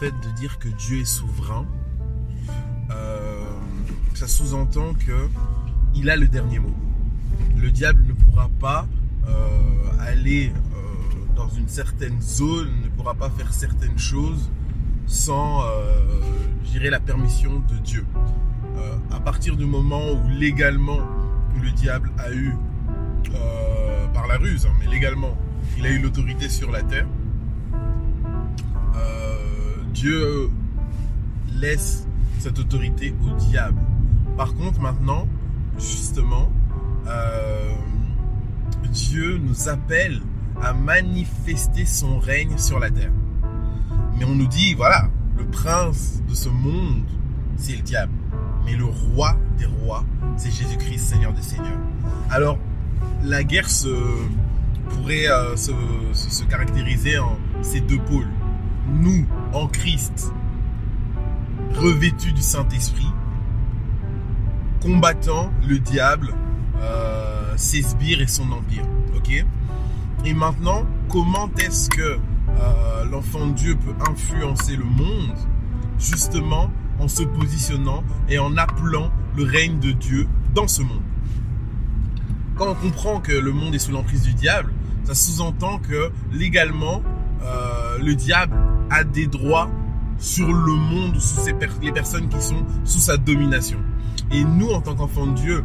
fait de dire que Dieu est souverain, euh, ça sous-entend que il a le dernier mot. Le diable ne pourra pas euh, aller euh, dans une certaine zone, ne pourra pas faire certaines choses sans, euh, la permission de Dieu. À partir du moment où légalement le diable a eu, par la ruse, hein, mais légalement, il a eu l'autorité sur la terre, Dieu laisse cette autorité au diable. Par contre, maintenant, justement, Dieu nous appelle à manifester son règne sur la terre. Mais on nous dit, voilà, le prince de ce monde, c'est le diable. Mais le roi des rois, c'est Jésus-Christ, Seigneur des Seigneurs. Alors, la guerre pourrait euh, se, caractériser en ces deux pôles. Nous, en Christ, revêtus du Saint-Esprit, combattant le diable, euh, ses sbires et son empire. Et maintenant, comment est-ce que euh, l'enfant de Dieu peut influencer le monde justement en se positionnant et en appelant le règne de Dieu dans ce monde? Quand on comprend que le monde est sous l'emprise du diable, ça sous-entend que légalement, euh, le diable a des droits sur le monde, sous les personnes qui sont sous sa domination. Et nous, en tant qu'enfants de Dieu,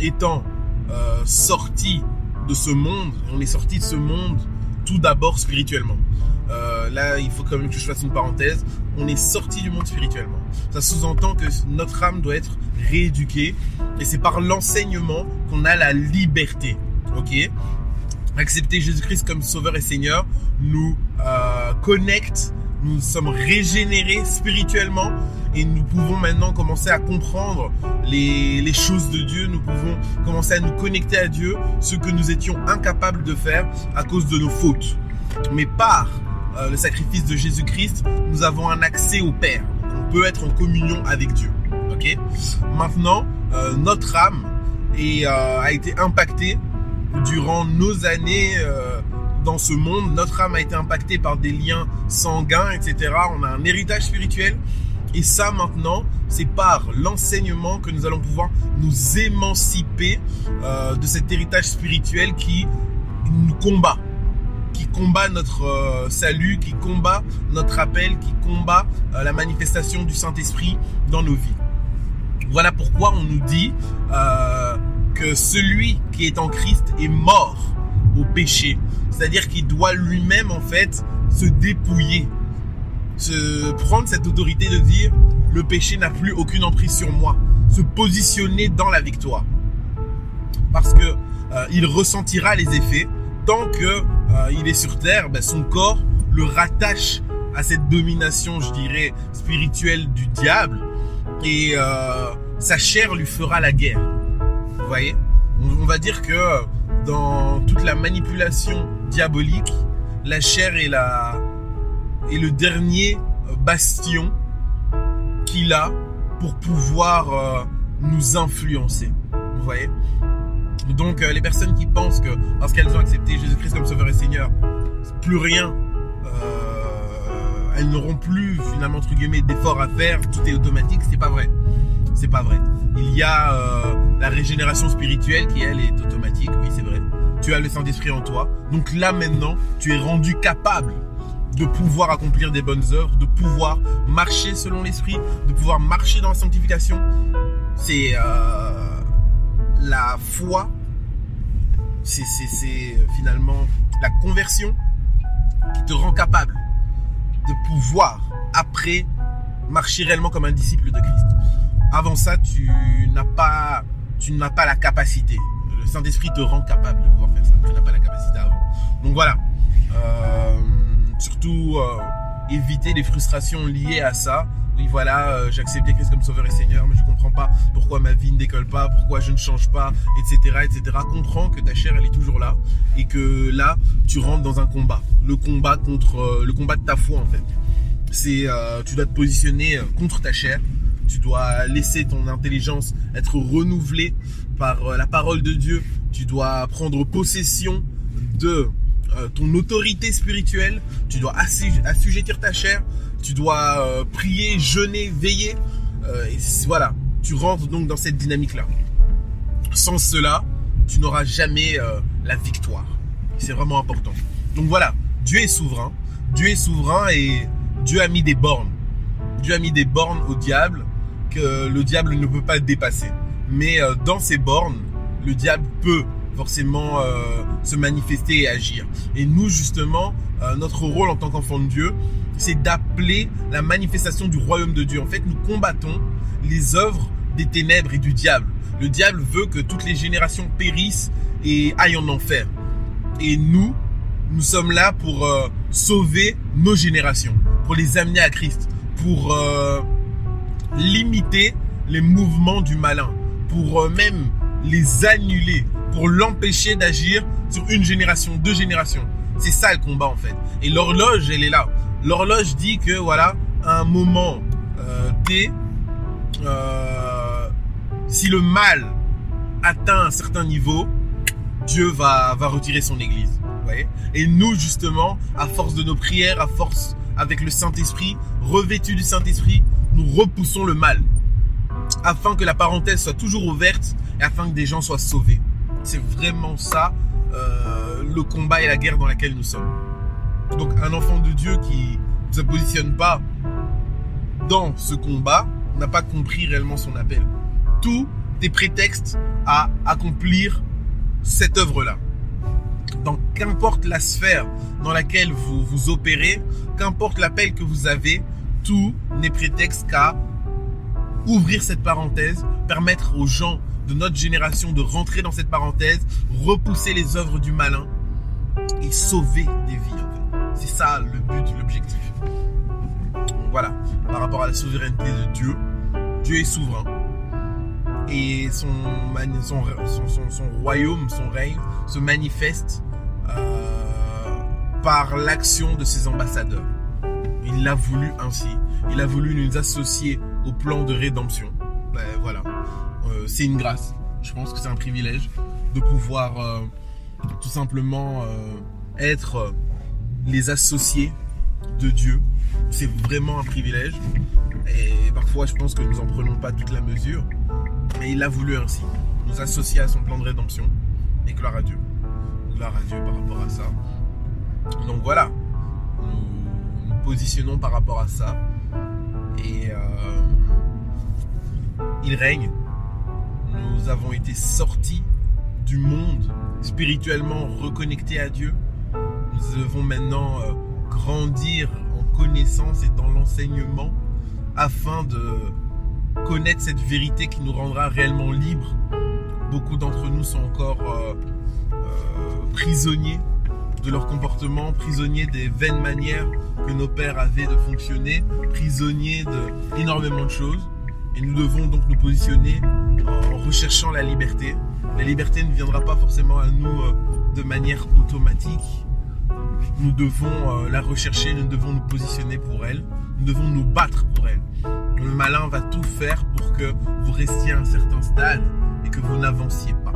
étant euh, sortis de ce monde, on est sortis de ce monde tout d'abord spirituellement. Euh, là, il faut quand même que je fasse une parenthèse. On est sorti du monde spirituellement. Ça sous-entend que notre âme doit être rééduquée. Et c'est par l'enseignement qu'on a la liberté. Ok? Accepter Jésus-Christ comme Sauveur et Seigneur nous euh, connecte. Nous sommes régénérés spirituellement et nous pouvons maintenant commencer à comprendre les, choses de Dieu. Nous pouvons commencer à nous connecter à Dieu, ce que nous étions incapables de faire à cause de nos fautes. Mais par euh, le sacrifice de Jésus-Christ, nous avons un accès au Père. on peut être en communion avec Dieu. Ok? Maintenant, euh, notre âme euh, a été impactée durant nos années dans ce monde. Notre âme a été impactée par des liens sanguins, etc. On a un héritage spirituel. Et ça, maintenant, c'est par l'enseignement que nous allons pouvoir nous émanciper de cet héritage spirituel qui nous combat qui combat notre euh, salut, qui combat notre appel, qui combat euh, la manifestation du Saint-Esprit dans nos vies. Voilà pourquoi on nous dit euh, que celui qui est en Christ est mort au péché. C'est-à-dire qu'il doit lui-même en fait se dépouiller, se prendre cette autorité de dire le péché n'a plus aucune emprise sur moi, se positionner dans la victoire. Parce que il ressentira les effets tant que euh, il est sur terre, ben, son corps le rattache à cette domination, je dirais, spirituelle du diable. Et euh, sa chair lui fera la guerre. Vous voyez? On, va dire que dans toute la manipulation diabolique, la chair est, la, est le dernier bastion qu'il a pour pouvoir euh, nous influencer. Vous voyez? Donc euh, les personnes qui pensent que parce qu'elles ont accepté Jésus-Christ comme Sauveur et Seigneur, plus rien, euh, elles n'auront plus finalement entre guillemets d'efforts à faire, tout est automatique, c'est pas vrai. C'est pas vrai. Il y a euh, la régénération spirituelle qui elle est automatique, oui. Tu as le Saint-Esprit en toi. Donc là maintenant, tu es rendu capable de pouvoir accomplir des bonnes œuvres, de pouvoir marcher selon l'esprit, de pouvoir marcher dans la sanctification. C'est la foi c'est euh, finalement la conversion qui te rend capable de pouvoir, après, marcher réellement comme un disciple de Christ. Avant ça, tu n'as pas, tu n'as pas la capacité. Le Saint-Esprit te rend capable de pouvoir faire ça. Tu n'as pas la capacité avant. Donc voilà. Euh, surtout, euh, éviter les frustrations liées à ça oui voilà, euh, j'ai accepté Christ comme sauveur et seigneur, mais je comprends pas pourquoi ma vie ne décolle pas, pourquoi je ne change pas, etc., etc. Comprends que ta chair elle est toujours là et que là tu rentres dans un combat, le combat contre euh, le combat de ta foi en fait. C'est tu dois te positionner contre ta chair, tu dois laisser ton intelligence être renouvelée par la parole de Dieu, tu dois prendre possession de ton autorité spirituelle, tu dois assujettir ta chair tu dois euh, prier, jeûner, veiller. Euh, voilà, tu rentres donc dans cette dynamique-là. Sans cela, tu n'auras jamais euh, la victoire. C'est vraiment important. Donc voilà, Dieu est souverain. Dieu est souverain et Dieu a mis des bornes. Dieu a mis des bornes au diable que le diable ne peut pas dépasser. Mais dans ces bornes, le diable peut forcément se manifester et agir. Et nous, justement, notre rôle en tant qu'enfant de Dieu, c'est d'appeler la manifestation du royaume de Dieu. En fait, nous combattons les œuvres des ténèbres et du diable. Le diable veut que toutes les générations périssent et aillent en enfer. Et nous, nous sommes là pour euh, sauver nos générations, pour les amener à Christ, pour euh, limiter les mouvements du malin, pour euh, même les annuler, pour l'empêcher d'agir sur une génération, deux générations. C'est ça le combat en fait. Et l'horloge, elle est là l'horloge dit que voilà, un moment euh, T, euh, si le mal atteint un certain niveau, Dieu va, va retirer son église. Et nous, justement, à force de nos prières, à force avec le Saint-Esprit, revêtu du Saint-Esprit, nous repoussons le mal. Afin que la parenthèse soit toujours ouverte et afin que des gens soient sauvés. C'est vraiment ça, euh, le combat et la guerre dans laquelle nous sommes. Donc un enfant de Dieu qui ne se positionne pas dans ce combat n'a pas compris réellement son appel. Tout est prétexte à accomplir cette œuvre-là. Dans qu'importe la sphère dans laquelle vous vous opérez, qu'importe l'appel que vous avez, tout n'est prétexte qu'à ouvrir cette parenthèse, permettre aux gens de notre génération de rentrer dans cette parenthèse, repousser les œuvres du malin et sauver des vies. C'est ça le but, l'objectif. Voilà, par rapport à la souveraineté de Dieu, Dieu est souverain. Et son, royaume, son règne se manifeste euh, par l'action de ses ambassadeurs. Il l'a voulu ainsi. Il a voulu nous associer au plan de rédemption. Ben, voilà, euh, c'est une grâce. Je pense que c'est un privilège de pouvoir euh, tout simplement être les associés de Dieu. C'est vraiment un privilège. Et parfois, je pense que nous n'en prenons pas toute la mesure. Mais il a voulu ainsi nous associer à son plan de rédemption. Et gloire à Dieu. Gloire à Dieu par rapport à ça. Donc voilà. Positionnons par rapport à ça. Et euh, il règne. Nous avons été sortis du monde spirituellement reconnectés à Dieu nous devons maintenant euh, grandir en connaissance et dans l'enseignement afin de connaître cette vérité qui nous rendra réellement libres. Beaucoup d'entre nous sont encore euh, prisonniers de leur comportement, prisonniers des vaines manières que nos pères avaient de fonctionner, prisonniers d'énormément de choses. Et nous devons donc nous positionner en recherchant la liberté. La liberté ne viendra pas forcément à nous de manière automatique, nous devons euh, la rechercher, nous devons nous positionner pour elle, nous devons nous battre pour elle. Le malin va tout faire pour que vous restiez à un certain stade et que vous n'avanciez pas.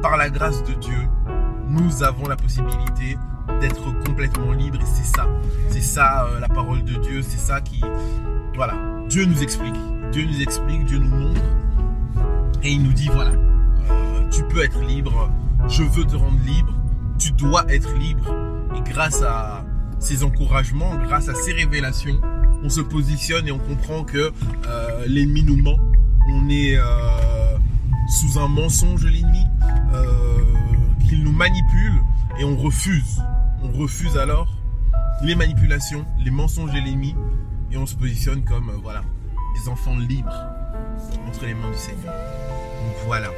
Par la grâce de Dieu, nous avons la possibilité d'être complètement libres et c'est ça, c'est ça euh, la parole de Dieu, c'est ça qui, voilà, Dieu nous explique, Dieu nous explique, Dieu nous montre et il nous dit voilà, euh, tu peux être libre, je veux te rendre libre, tu dois être libre. Et grâce à ces encouragements, grâce à ces révélations, on se positionne et on comprend que euh, l'ennemi nous ment. On est sous un mensonge l'ennemi, manipule et on refuse. On refuse alors les manipulations, les mensonges de l'ennemi et on se positionne comme voilà des enfants libres entre les mains du Seigneur. Donc voilà.